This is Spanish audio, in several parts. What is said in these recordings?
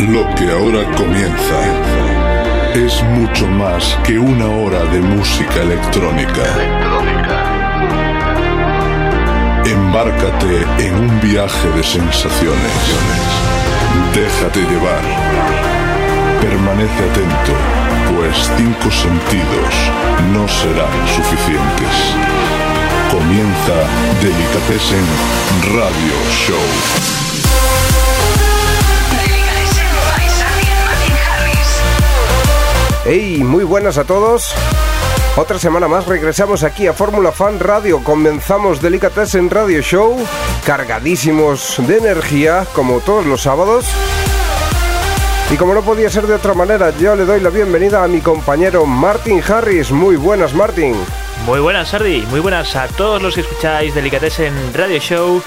Lo que ahora comienza es mucho más que una hora de música electrónica. Embárcate en un viaje de sensaciones. Déjate llevar. Permanece atento, pues cinco sentidos no serán suficientes. Comienza Delicatessen Radio Show. Hey, muy buenas a todos. Otra semana más regresamos aquí a Fórmula Fan Radio. Comenzamos Delicatessen Radio Show, cargadísimos de energía, como todos los sábados. Y como no podía ser de otra manera, yo le doy la bienvenida a mi compañero Martin Harris. Muy buenas, Martin. Muy buenas, Sardi. Muy buenas a todos los que escucháis Delicatessen Radio Show.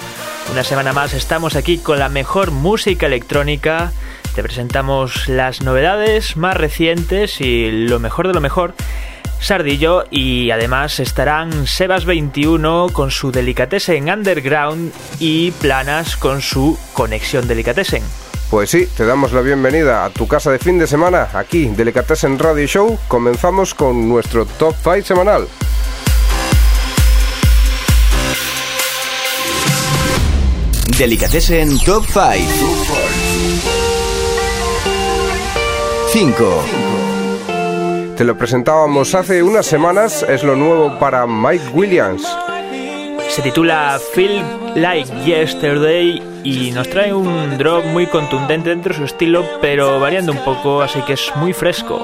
Una semana más estamos aquí con la mejor música electrónica te presentamos las novedades más recientes y lo mejor de lo mejor. Sardillo y además estarán Sebas21 con su Delicatessen Underground y Planas con su Conexión Delicatessen. Pues sí, te damos la bienvenida a tu casa de fin de semana, aquí, Delicatessen Radio Show. Comenzamos con nuestro Top 5 semanal. Delicatessen Top 5. 5. Te lo presentábamos hace unas semanas, es lo nuevo para Mike Williams. Se titula Feel Like Yesterday y nos trae un drop muy contundente dentro de su estilo, pero variando un poco, así que es muy fresco.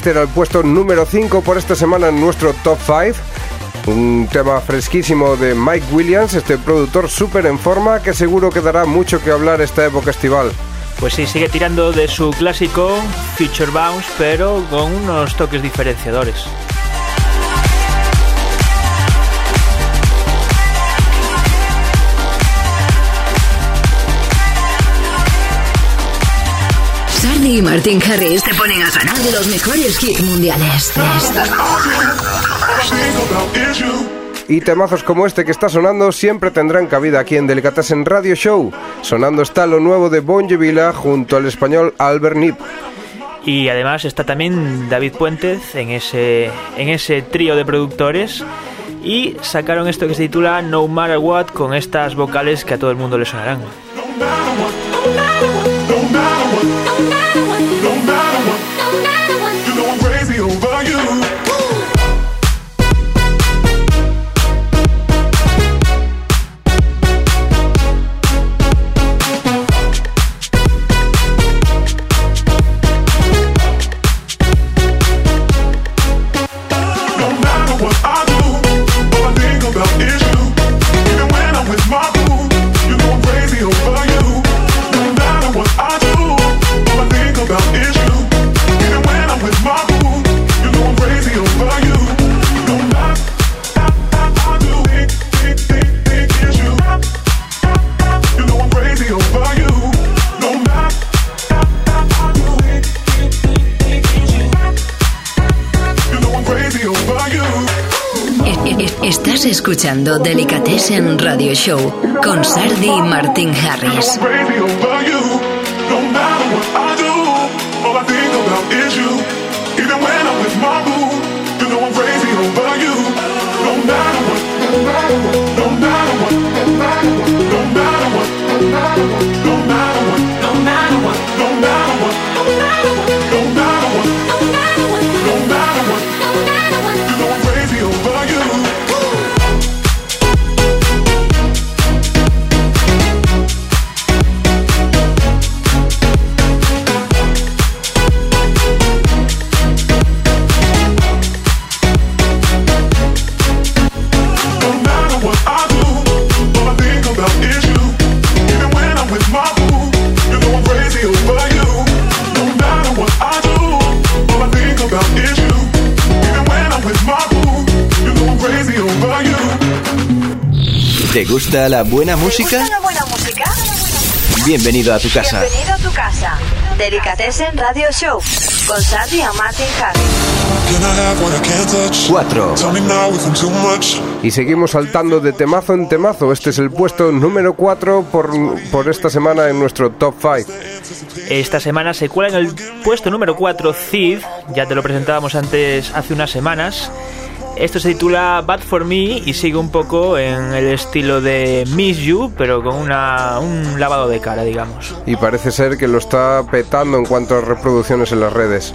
Este era el puesto número 5 por esta semana en nuestro top 5. Un tema fresquísimo de Mike Williams, este productor súper en forma que seguro que dará mucho que hablar esta época estival. Pues sí, sigue tirando de su clásico Future Bounce, pero con unos toques diferenciadores. Y Martin Harris te ponen a ganar los mejores hits mundiales Y temazos como este que está sonando siempre tendrán cabida aquí en Delicatessen Radio Show. Sonando está lo nuevo de Bon Villa junto al español Albert Nip. Y además está también David Puentes en ese, en ese trío de productores. Y sacaron esto que se titula No Matter What con estas vocales que a todo el mundo le sonarán. would. Delicatessen Radio Show con Sardi y Martin Harris. ¿Te gusta la buena música? la buena música? Bienvenido a tu casa. Bienvenido a tu casa. Delicatessen Radio Show con Sandy y Martin Harris. 4. Y seguimos saltando de temazo en temazo. Este es el puesto número 4 por, por esta semana en nuestro top 5. Esta semana se cuela en el puesto número 4 Cid, ya te lo presentábamos antes hace unas semanas. Esto se titula Bad for Me y sigue un poco en el estilo de Miss You, pero con una, un lavado de cara, digamos. Y parece ser que lo está petando en cuanto a reproducciones en las redes.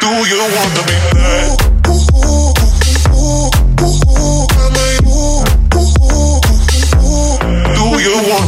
Do you want be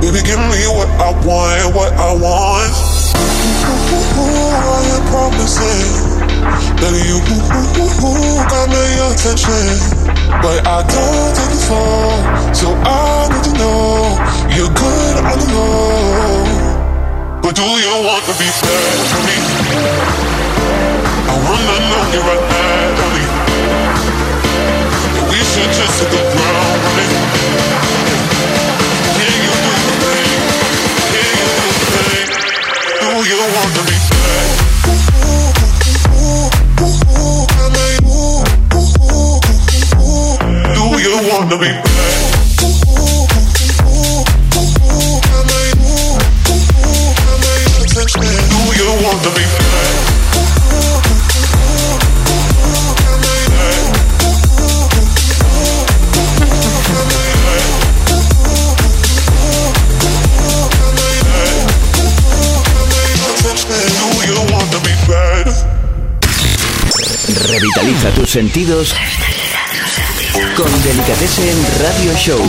Baby, give me what I want, what I want. I am promising that you got my attention, but I don't take it for. So I need to know you're good on the low, but do you want to be fair to me? I wanna know you right now. Sentidos con Delicatessen Radio Show.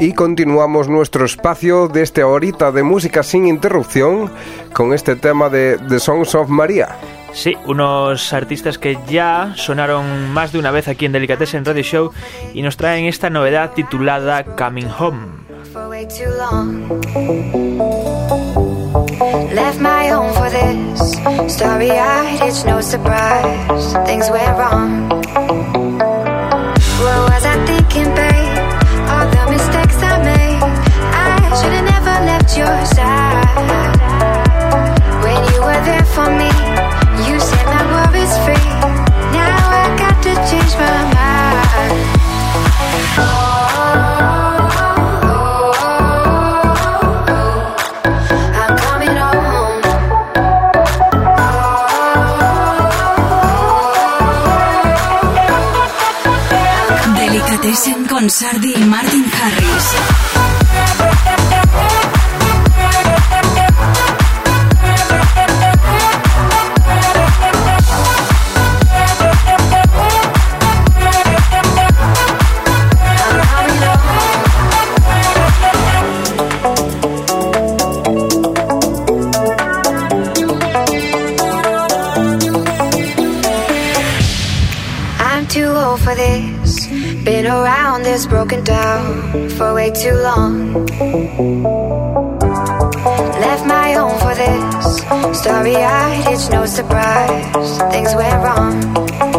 Y continuamos nuestro espacio de esta horita de música sin interrupción con este tema de The Songs of Maria. Sí, unos artistas que ya sonaron más de una vez aquí en Delicatessen Radio Show y nos traen esta novedad titulada Coming Home. Left my home for this. Story eyed, it's no surprise. Things went wrong. What was I thinking, babe? All the mistakes I made. I should've never left your side. When you were there for me, Sardi y Martin Harris. Way too long. Left my home for this. Story eyed, it's no surprise. Things went wrong.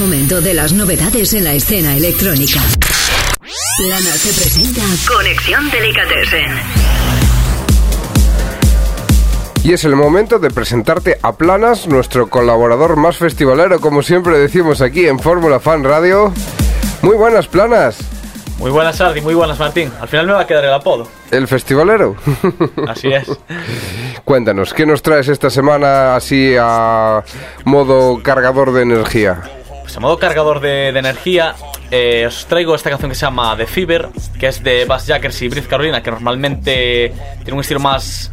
Momento de las novedades en la escena electrónica. Plana se presenta Conexión Delicatessen. Y es el momento de presentarte a Planas, nuestro colaborador más festivalero, como siempre decimos aquí en Fórmula Fan Radio. Muy buenas, Planas. Muy buenas, Sardi, muy buenas, Martín. Al final me va a quedar el apodo. El festivalero. Así es. Cuéntanos, ¿qué nos traes esta semana así a modo cargador de energía? Pues a modo cargador de, de energía, eh, os traigo esta canción que se llama The Fever, que es de Bass Jackers y Briz Carolina, que normalmente tiene un estilo más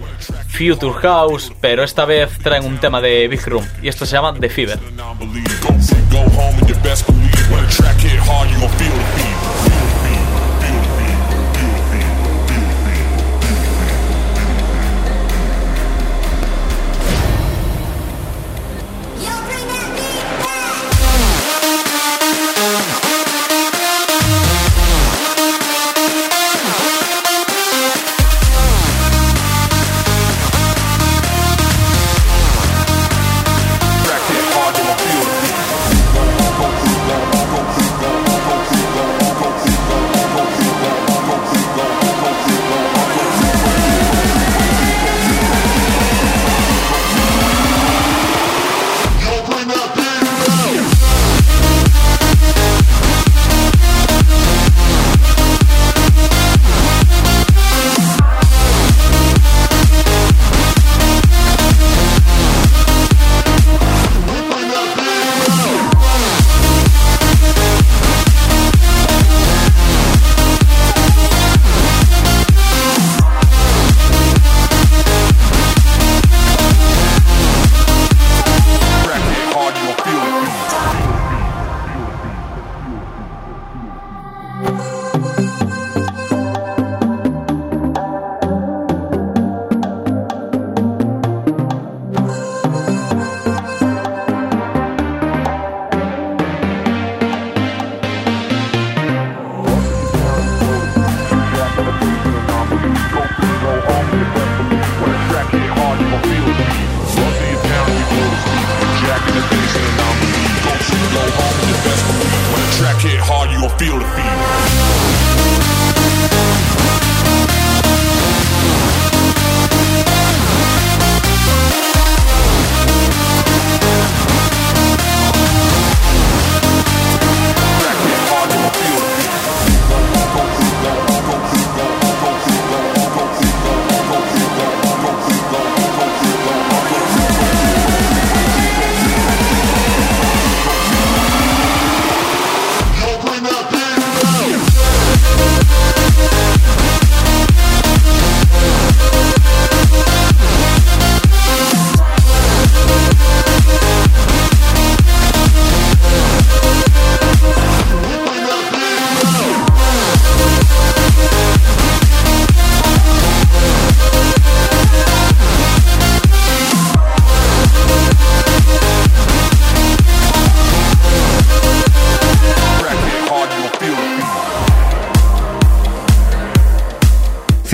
Future House, pero esta vez traen un tema de Big Room, y esto se llama The Fever.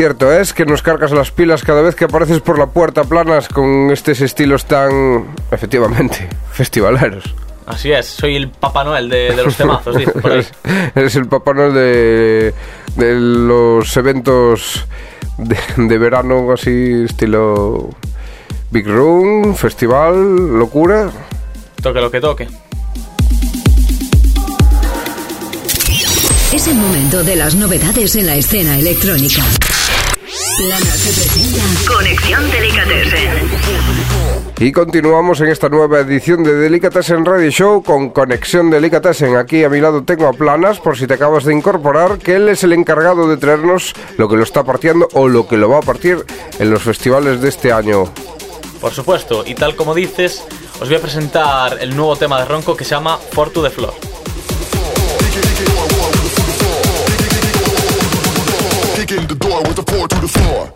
Cierto es que nos cargas las pilas cada vez que apareces por la puerta planas con estos estilos tan, efectivamente, festivaleros. Así es, soy el Papá Noel de, de los temazos, dice por ahí. Eres, eres el Papá Noel de, de los eventos de, de verano, así, estilo Big Room, festival, locura. Toque lo que toque. Es el momento de las novedades en la escena electrónica. Presenta Conexión Delicatessen. Y continuamos en esta nueva edición de Delicatessen Radio Show con Conexión Delicatessen. Aquí a mi lado tengo a Planas, por si te acabas de incorporar, que él es el encargado de traernos lo que lo está partiendo o lo que lo va a partir en los festivales de este año. Por supuesto, y tal como dices, os voy a presentar el nuevo tema de Ronco que se llama For to the Floor. Kick in the door floor to the floor.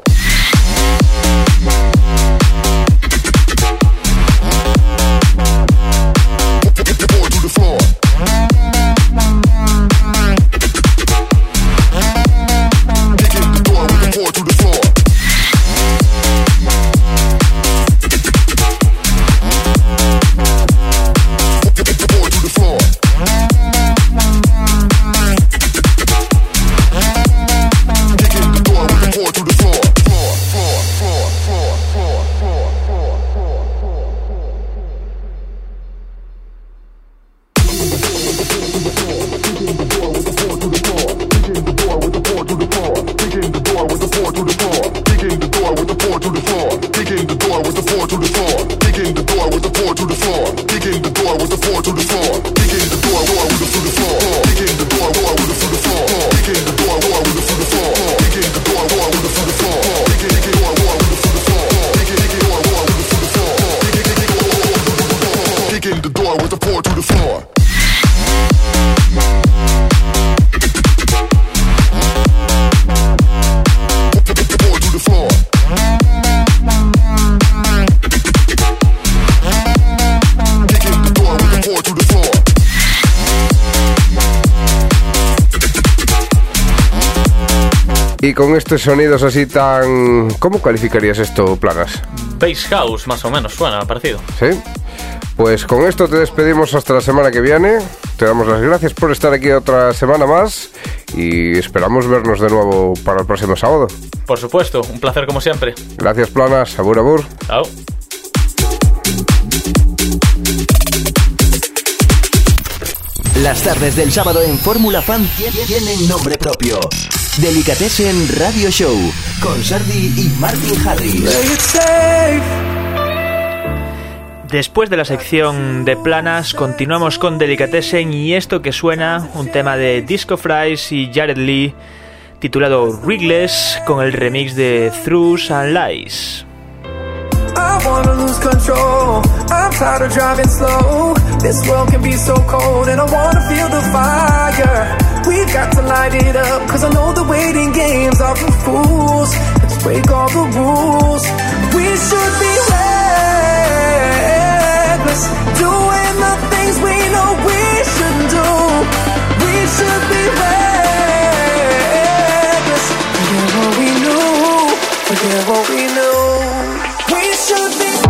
Y con estos sonidos así tan... ¿Cómo calificarías esto, Planas? Bass House, más o menos, suena parecido. ¿Sí? Pues con esto te despedimos hasta la semana que viene. Te damos las gracias por estar aquí otra semana más y esperamos vernos de nuevo para el próximo sábado. Por supuesto, un placer como siempre. Gracias, Planas. Abur, abur. Chao. Las tardes del sábado en Fórmula Fan tie- tienen nombre propio. Delicatessen Radio Show con Sardi y Martin Harris. Después de la sección de planas, continuamos con Delicatessen y esto que suena, un tema de Disco Fries y Jared Lee, titulado Rigless, con el remix de Throughs and Lies. I wanna lose control. I'm tired of driving slow. This world can be so cold, and I wanna feel the fire. We've got to light it up, cause I know the waiting games are for fools. Let's break all the rules. We should be reckless, doing the things we know we shouldn't do. We should be reckless, forget what we knew, forget what we knew. We should be.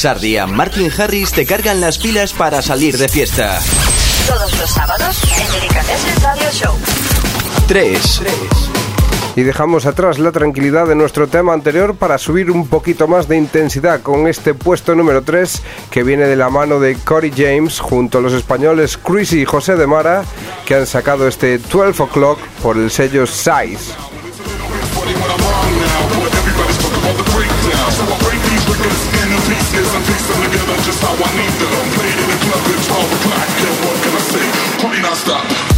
Sardi y Martin Harris te cargan las pilas para salir de fiesta. Todos los sábados en Delicatessen Radio Show. 3. Y dejamos atrás la tranquilidad de nuestro tema anterior para subir un poquito más de intensidad con este puesto número 3 que viene de la mano de Cory James junto a los españoles Chrissy y José de Mara que han sacado este 12 O'Clock por el sello Size. Into pieces and piece together just how I need them. Played in the club at 12 o'clock, and what can I say? Party not stop.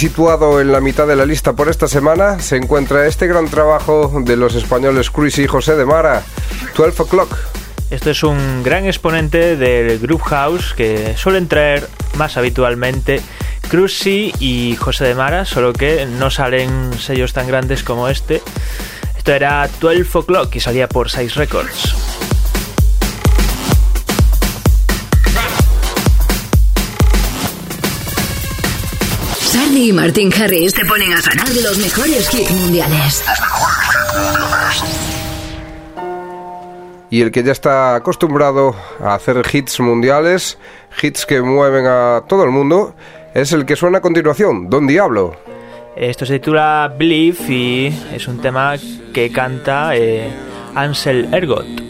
Situado en la mitad de la lista por esta semana se encuentra este gran trabajo de los españoles Chris y José de Mara, 12 O'Clock. Esto es un gran exponente del Group House que suelen traer más habitualmente Cruzy y José de Mara, solo que no salen sellos tan grandes como este. Esto era 12 O'Clock y salía por 6 Records. Sardi y Martin Harris te ponen a sonar los mejores hits mundiales. Y el que ya está acostumbrado a hacer hits mundiales, hits que mueven a todo el mundo, es el que suena a continuación, Don Diablo. Esto se titula Believe y es un tema que canta eh, Ansel Ergot.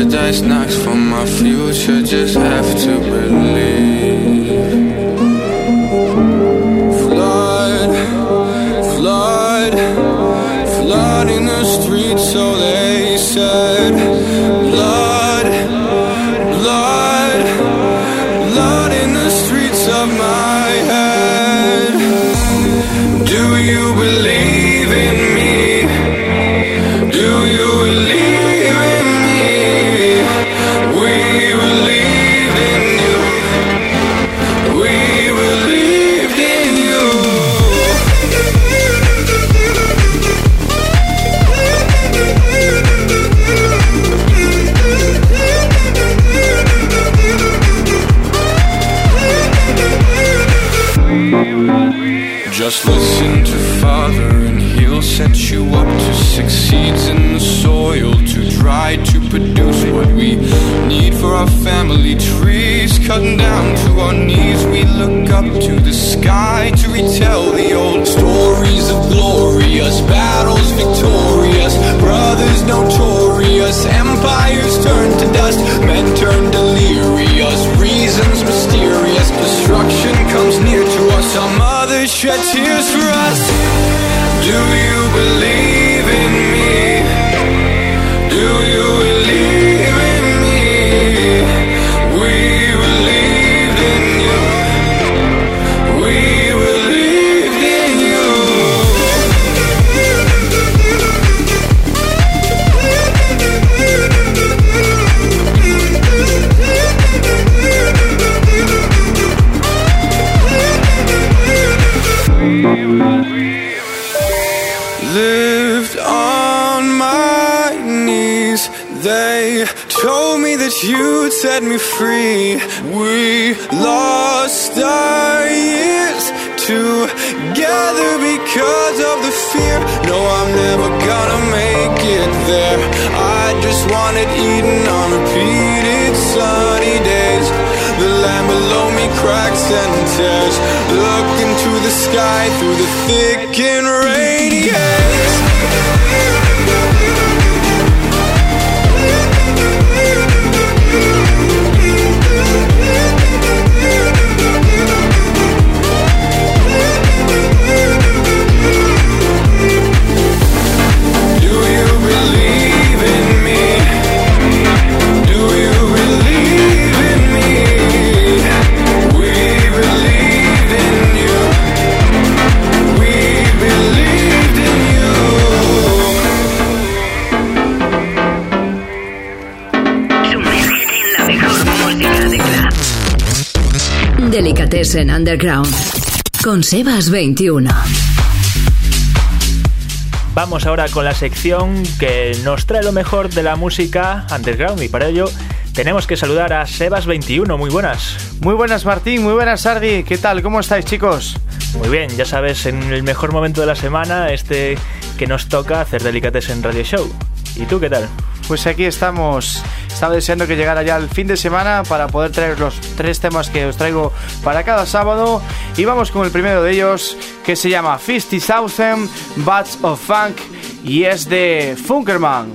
Paradise knocks for my future. Just have to believe. Flood, flood, flood in the streets, so they said. Just listen to Father, and He'll set you up to succeed in the soil to try to produce what we need for our family trees. Cutting down to our knees, we look up to the sky to retell the old stories of glorious battles, victorious brothers notorious, empires turned shed tears for us. Do you believe tears. Look into the sky through the thick Delicatessen Underground. Con Sebas 21. Vamos ahora con la sección que nos trae lo mejor de la música underground y para ello tenemos que saludar a Sebas21. Muy buenas. Muy buenas Martín, muy buenas Sardi, ¿qué tal? ¿Cómo estáis chicos? Muy bien, ya sabes, en el mejor momento de la semana, este que nos toca hacer Delicatessen Radio Show. ¿Y tú qué tal? Pues aquí estamos, estaba deseando que llegara ya el fin de semana para poder traer los tres temas que os traigo para cada sábado y vamos con el primero de ellos que se llama 50,000 Bats of Funk y es de Funkerman.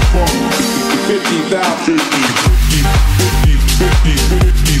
50,000 50, 50, 50, 50,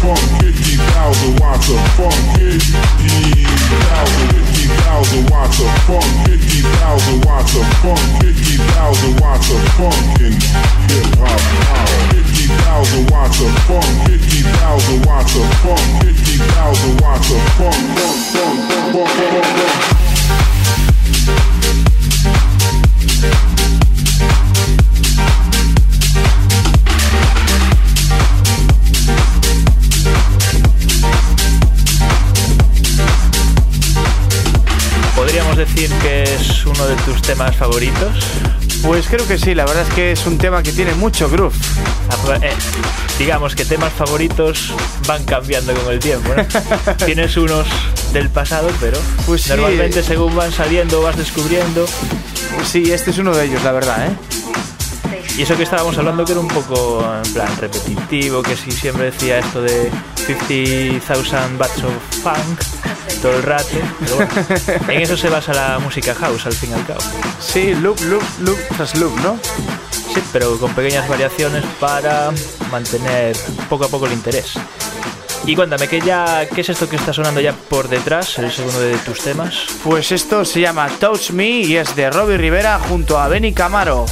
funk, 50,000 watts of funk, 50,000, 50,000 watts of funk, 50,000 watts of funk, 50,000 watts of funk in hip hop power. 50,000 watts of funk, 50,000 watts of funk, 50,000 watts of funk, funk, funk, funk, funk, funk, funk. Uno de tus temas favoritos? Pues creo que sí, la verdad es que es un tema que tiene mucho groove. Ah, eh, digamos que temas favoritos van cambiando con el tiempo, ¿no? Tienes unos del pasado, pero Pues sí. normalmente según van saliendo vas descubriendo. Sí, este es uno de ellos, la verdad, ¿eh? Y eso que estábamos hablando que era un poco en plan repetitivo, que si siempre decía esto de 50,000 watts of funk todo el rato. Pero bueno, en eso se basa la música house al fin y al cabo. Sí, loop, loop, loop tras loop, ¿no? Sí, pero con pequeñas variaciones para mantener poco a poco el interés. Y cuéntame, ¿qué, ya, ¿qué es esto que está sonando ya por detrás, el segundo de tus temas? Pues esto se llama Touch Me y es de Robbie Rivera junto a Benny Camaro.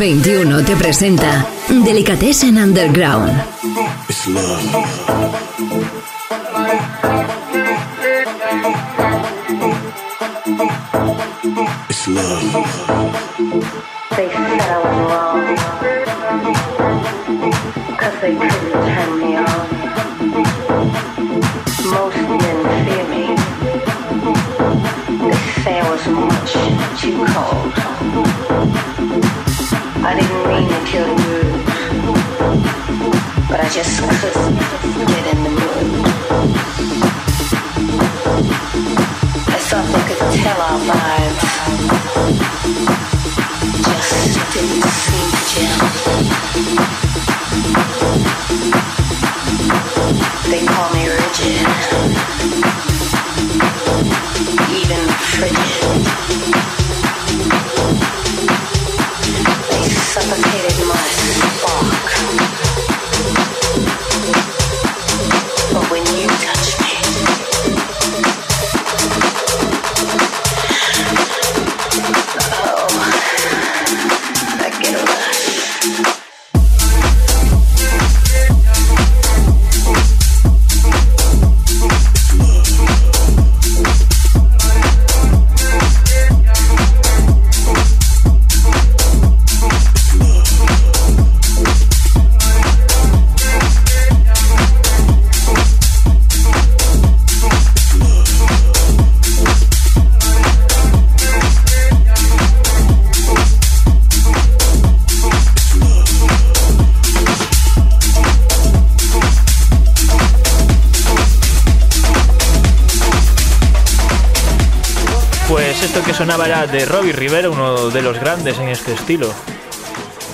21 te presenta Delicatessen Underground. Cold. I didn't mean to kill you. But I just couldn't get in the mood. I thought they could tell our vibes just didn't seem to gel. They call me rigid, even frigid. Era de Robbie Rivera, uno de los grandes en este estilo.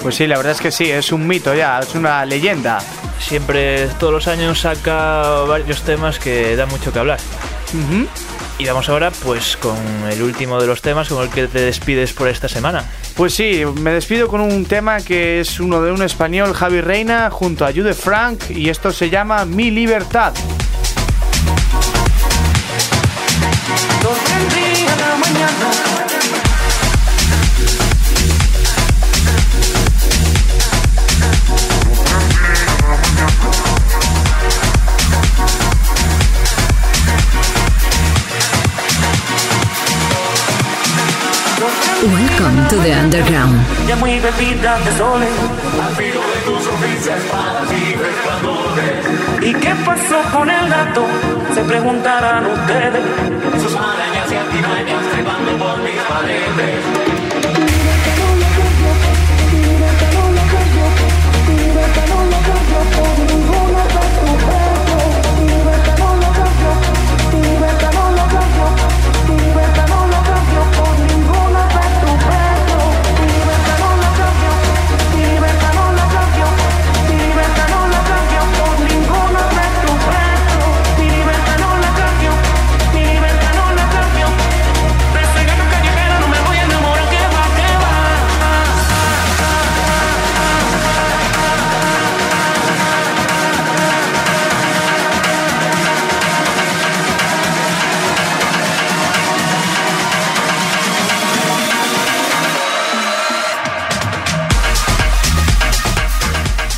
Pues sí, la verdad es que sí, es un mito ya, es una leyenda. Siempre, todos los años saca varios temas que dan mucho que hablar. Y vamos ahora pues con el último de los temas con el que te despides por esta semana. Pues sí, me despido con un tema que es uno de un español, Javi Reina, junto a Jude Frank, y esto se llama Mi Libertad. Welcome to the underground. Ya muy bebida de soles. de tu sonrisa para ti resplandores. ¿Y qué pasó con el gato? Se preguntarán ustedes. Sus marañas y antimañas trepando por mis paredes.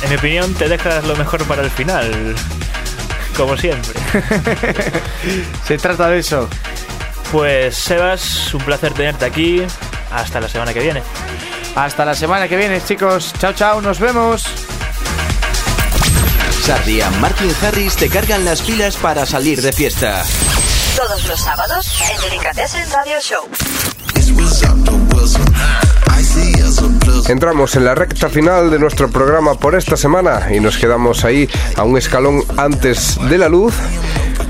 Mi opinión, te dejas lo mejor para el final. Como siempre. Se trata de eso. Pues Sebas, un placer tenerte aquí. Hasta la semana que viene. Hasta la semana que viene, chicos. Chao, chao, nos vemos. Sardi y Martin Harris te cargan las pilas para salir de fiesta. Todos los sábados en Delicatessen Radio Show. Entramos en la recta final de nuestro programa por esta semana y nos quedamos ahí a un escalón antes de la luz.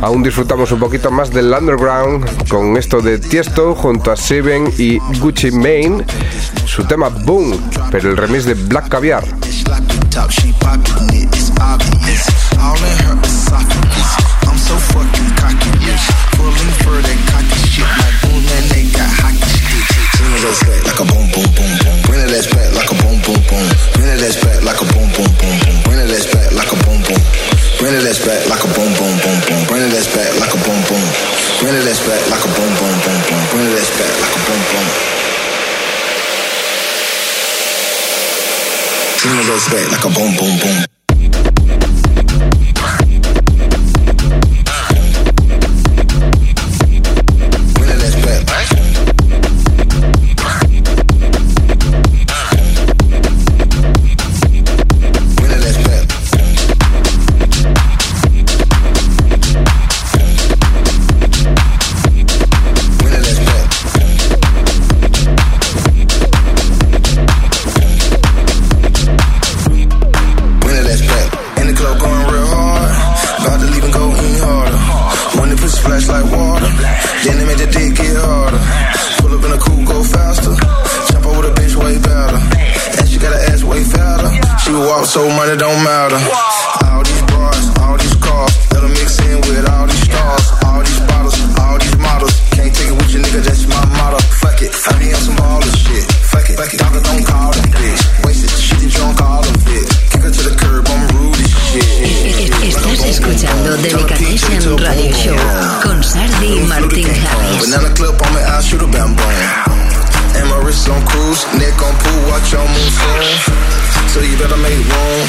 Aún disfrutamos un poquito más del underground con esto de Tiesto junto a Seven y Gucci Mane, su tema Boom, pero el remix de Black Caviar. fucking cocky, bitch. Pulling for that cocky shit, like boom, and they got hockey it ass back like a boom, boom, boom, boom. Bring it ass back like a boom, boom, boom. Bring it ass back like a boom, boom, boom, boom. Bring it ass back like a boom, boom. Bring it ass back like a boom, boom, boom, boom. Bring it ass back like a boom, boom. Bring it ass back like a boom, boom, boom, boom. Bring it ass back like a boom, boom. Bring it ass back like a boom, boom, boom. So money don't matter. All these bras, all these cars. Let 'em mix in with all these stars. All these bottles, all these models. Can't take it with you, nigga, that's my motto. Fuck it, I be on some baller shit. Fuck it, fuck it. Doctor don't call them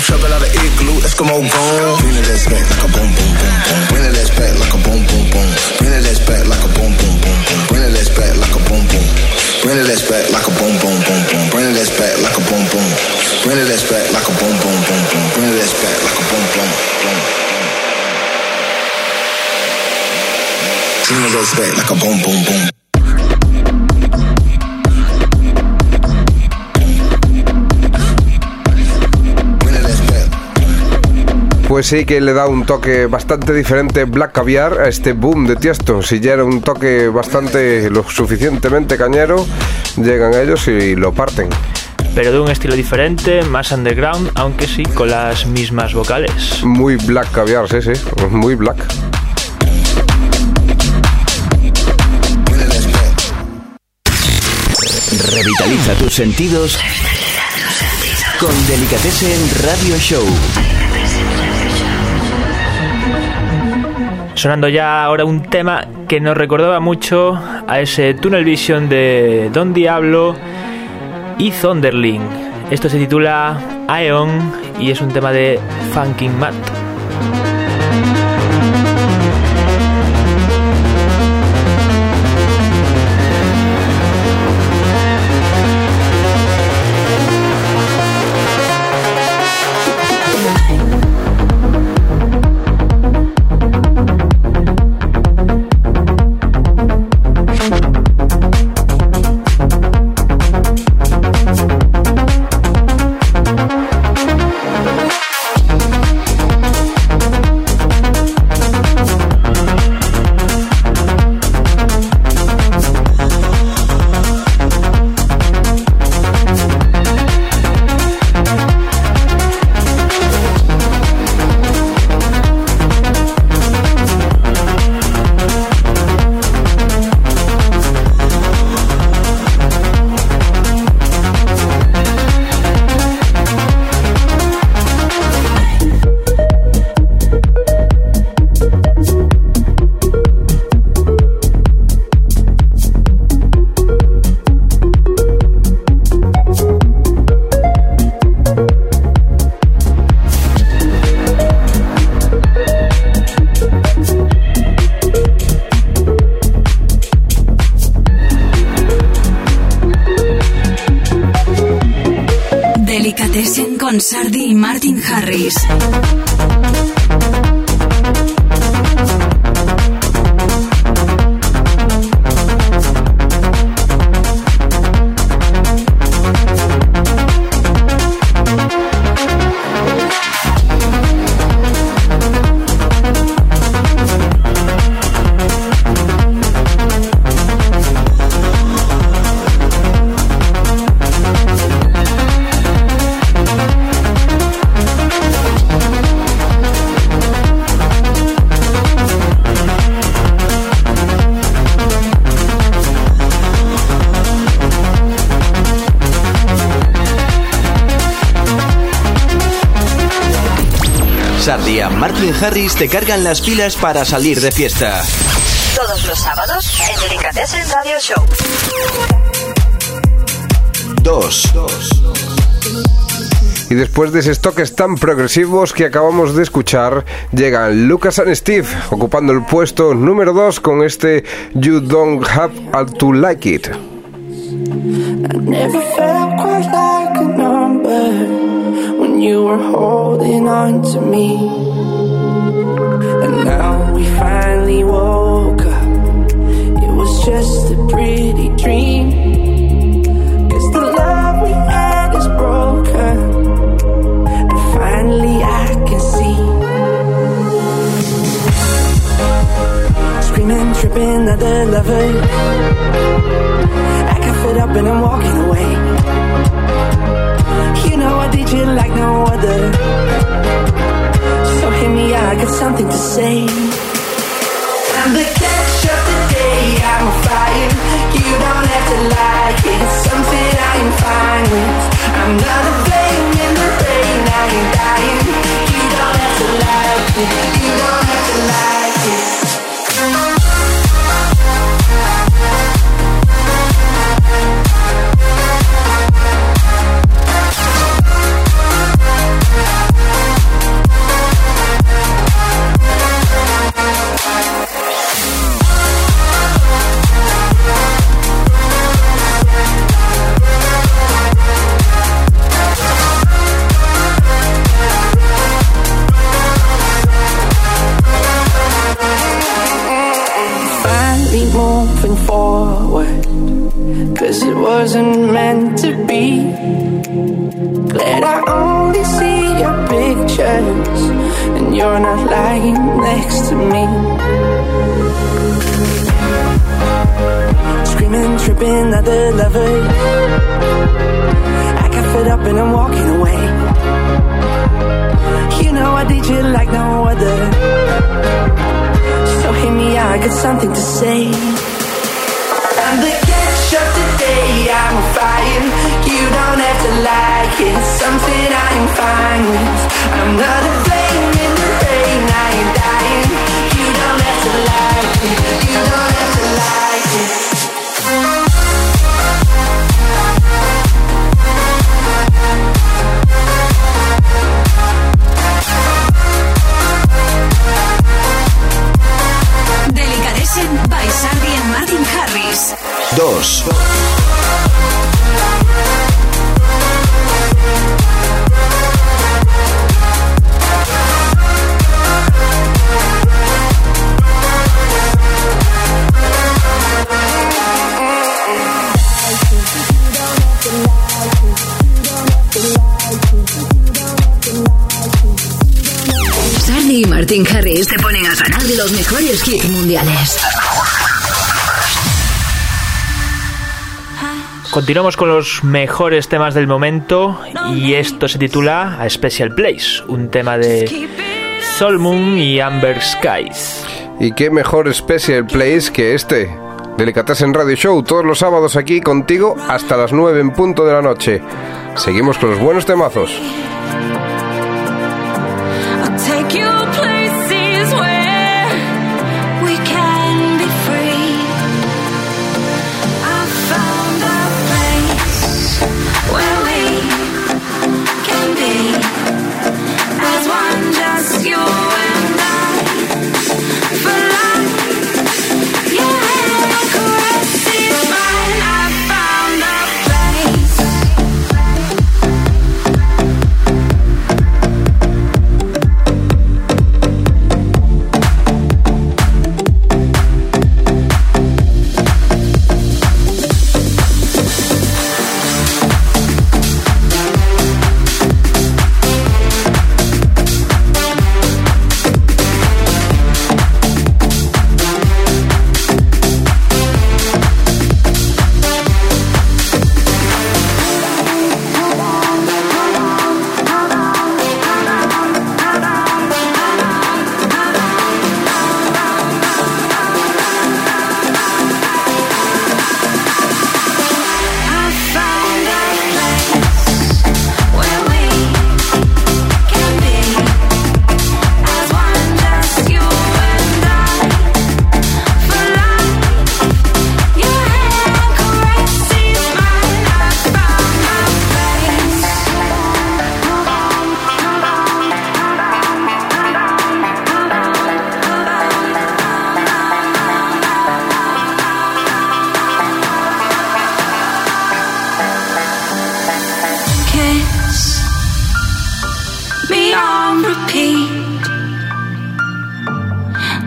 room. Trapping out of igloo, Eskimo goon. Bring it ass back like a boom boom boom boom. Bring it ass back like a boom boom boom. Bring it ass back like a boom boom boom boom. Bring it ass back like a boom boom. Bring it ass back like a boom boom boom boom. Bring it ass back like a boom boom. Bring it ass back like a boom boom boom boom. Bring it ass back like a boom boom boom. Bring it ass back like a boom boom boom. sí que le da un toque bastante diferente Black Caviar a este boom de Tiesto. Si ya era un toque bastante lo suficientemente cañero, llegan ellos y lo parten pero de un estilo diferente, más underground, aunque sí con las mismas vocales. Muy black caviar, sí, sí, muy black. Revitaliza tus sentidos con Delicatessen Radio Show. Sonando ya ahora un tema que nos recordaba mucho a ese Tunnel Vision de Don Diablo y Thunderling. Esto se titula Aeon y es un tema de Funkin' Matt. Sardi Martin Harris te cargan las pilas para salir de fiesta. Todos los sábados en Delicatessen Radio Show. 2. Y después de esos toques tan progresivos que acabamos de escuchar, llegan Lucas and Steve ocupando el puesto número 2 con este You Don't Have to Like It. I never felt quite like a number when you were holding on to me. And now we finally woke up. It was just a pretty dream. Cause the love we had is broken. And finally I can see. Screaming, tripping at the lovers. I can fit up and I'm walking away. You know I did you like no other. So hear me I got something to say. I'm the catch of the day, I'm on fire. You don't have to like it, it's something I am fine with. I'm not a flame in the rain, I ain't dying. You don't have to like it, you don't have to like it. Moving forward. Cause it wasn't meant to be. Glad I only see your pictures, and you're not lying next to me. Screaming, tripping at the lovers. I got fed up and I'm walking away. You know I did you like no other. So hear me I got something to say. I'm the catch of the day. I'm fine. You don't have to like it. Something I'm fine with. I'm flame in the rain. I dying. You don't have to like it. You don't have to like it. By Sardi and Martin Harris. 2. Sardi y Martin Harris te ponen a ganar los mejores hits mundiales. Continuamos con los mejores temas del momento y esto se titula A Special Place, un tema de Sol Moon y Amber Skies. Y qué mejor Special Place que este. Delicatessen Radio Show todos los sábados aquí contigo hasta las 9 en punto de la noche. Seguimos con los buenos temazos.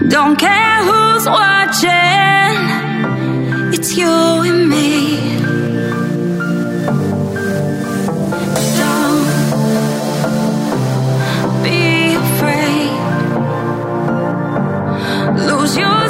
Don't care who's watching, it's you and me. Don't be afraid. Lose yourself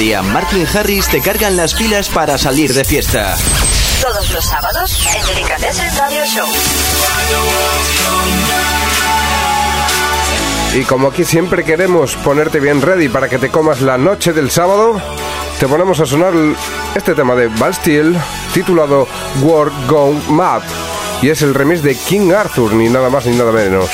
Martin Harris te cargan las pilas para salir de fiesta. Todos los sábados en Delicatessen Radio Show. Y como aquí siempre queremos ponerte bien ready para que te comas la noche del sábado, te ponemos a sonar este tema de Bastille titulado World Gone Mad. Y es el remix de King Arthur, ni nada más ni nada menos.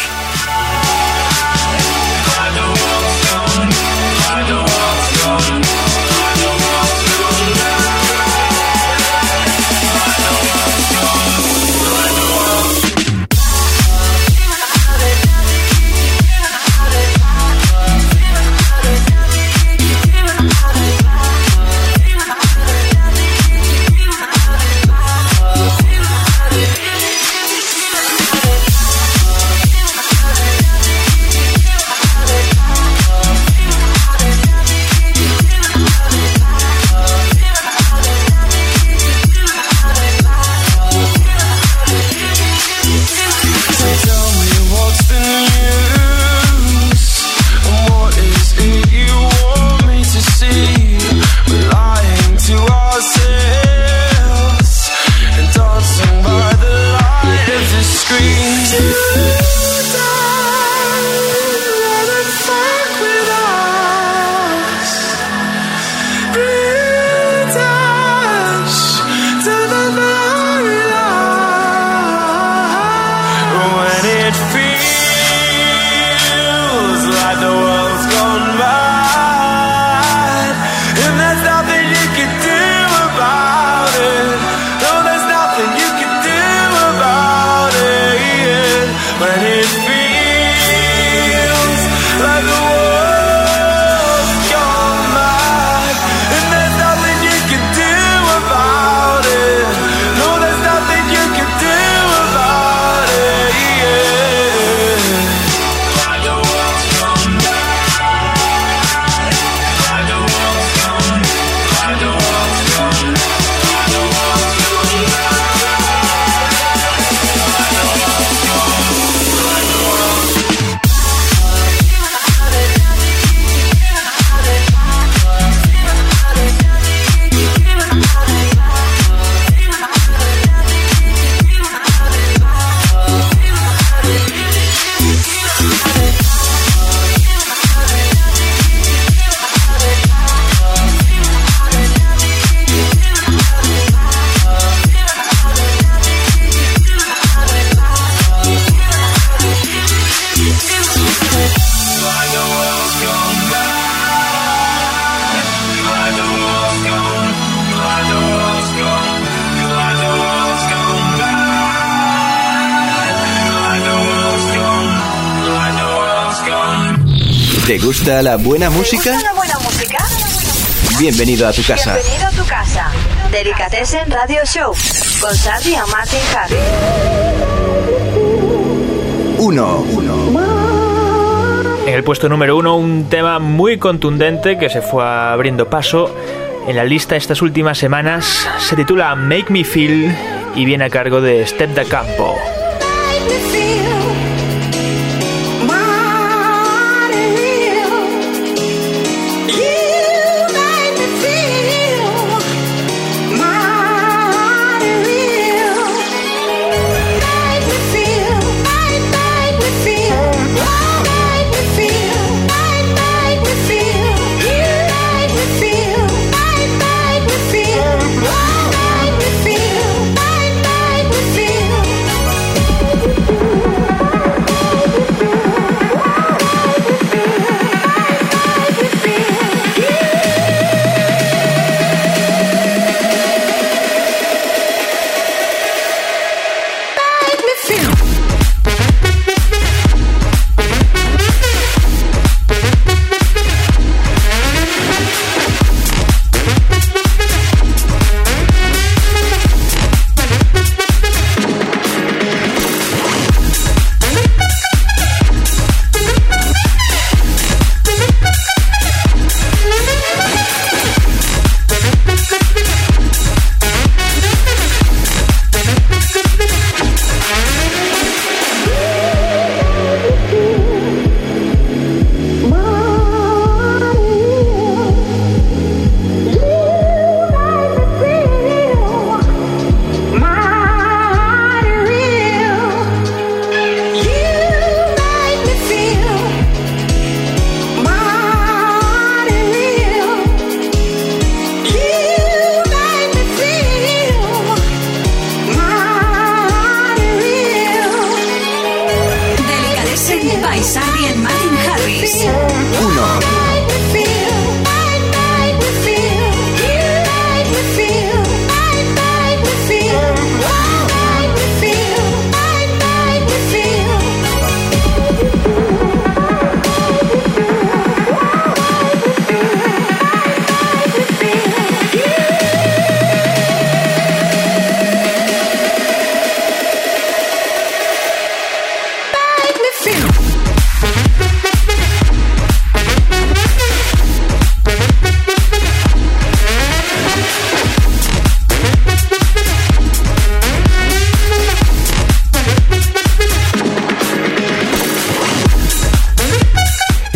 la buena música? Bienvenido a tu casa. Radio Show con Martin Uno, uno. En el puesto número uno, un tema muy contundente que se fue abriendo paso en la lista estas últimas semanas. Se titula Make Me Feel y viene a cargo de Step da Campo.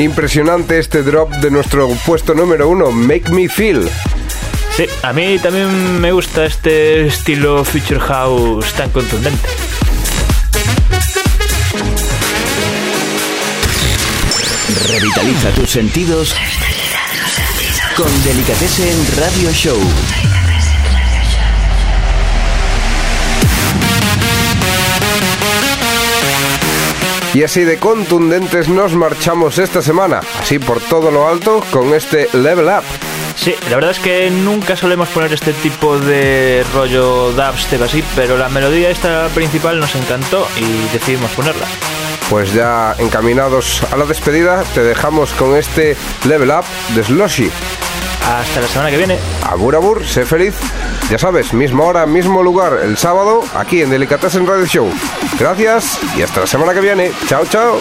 Impresionante este drop de nuestro puesto número uno, Make Me Feel. Sí, a mí también me gusta este estilo Future House tan contundente. Revitaliza tus sentidos con Delicatessen Radio Show. Y así de contundentes nos marchamos esta semana, así por todo lo alto, con este Level Up. Sí, la verdad es que nunca solemos poner este tipo de rollo dubstep así, pero la melodía esta principal nos encantó y decidimos ponerla. Pues ya encaminados a la despedida, te dejamos con este Level Up de Sloshy. Hasta la semana que viene. Abur Abur, sé feliz. Ya sabes, misma hora, mismo lugar, el sábado, aquí en Delicatessen Radio Show. Gracias y hasta la semana que viene. Chao, chao.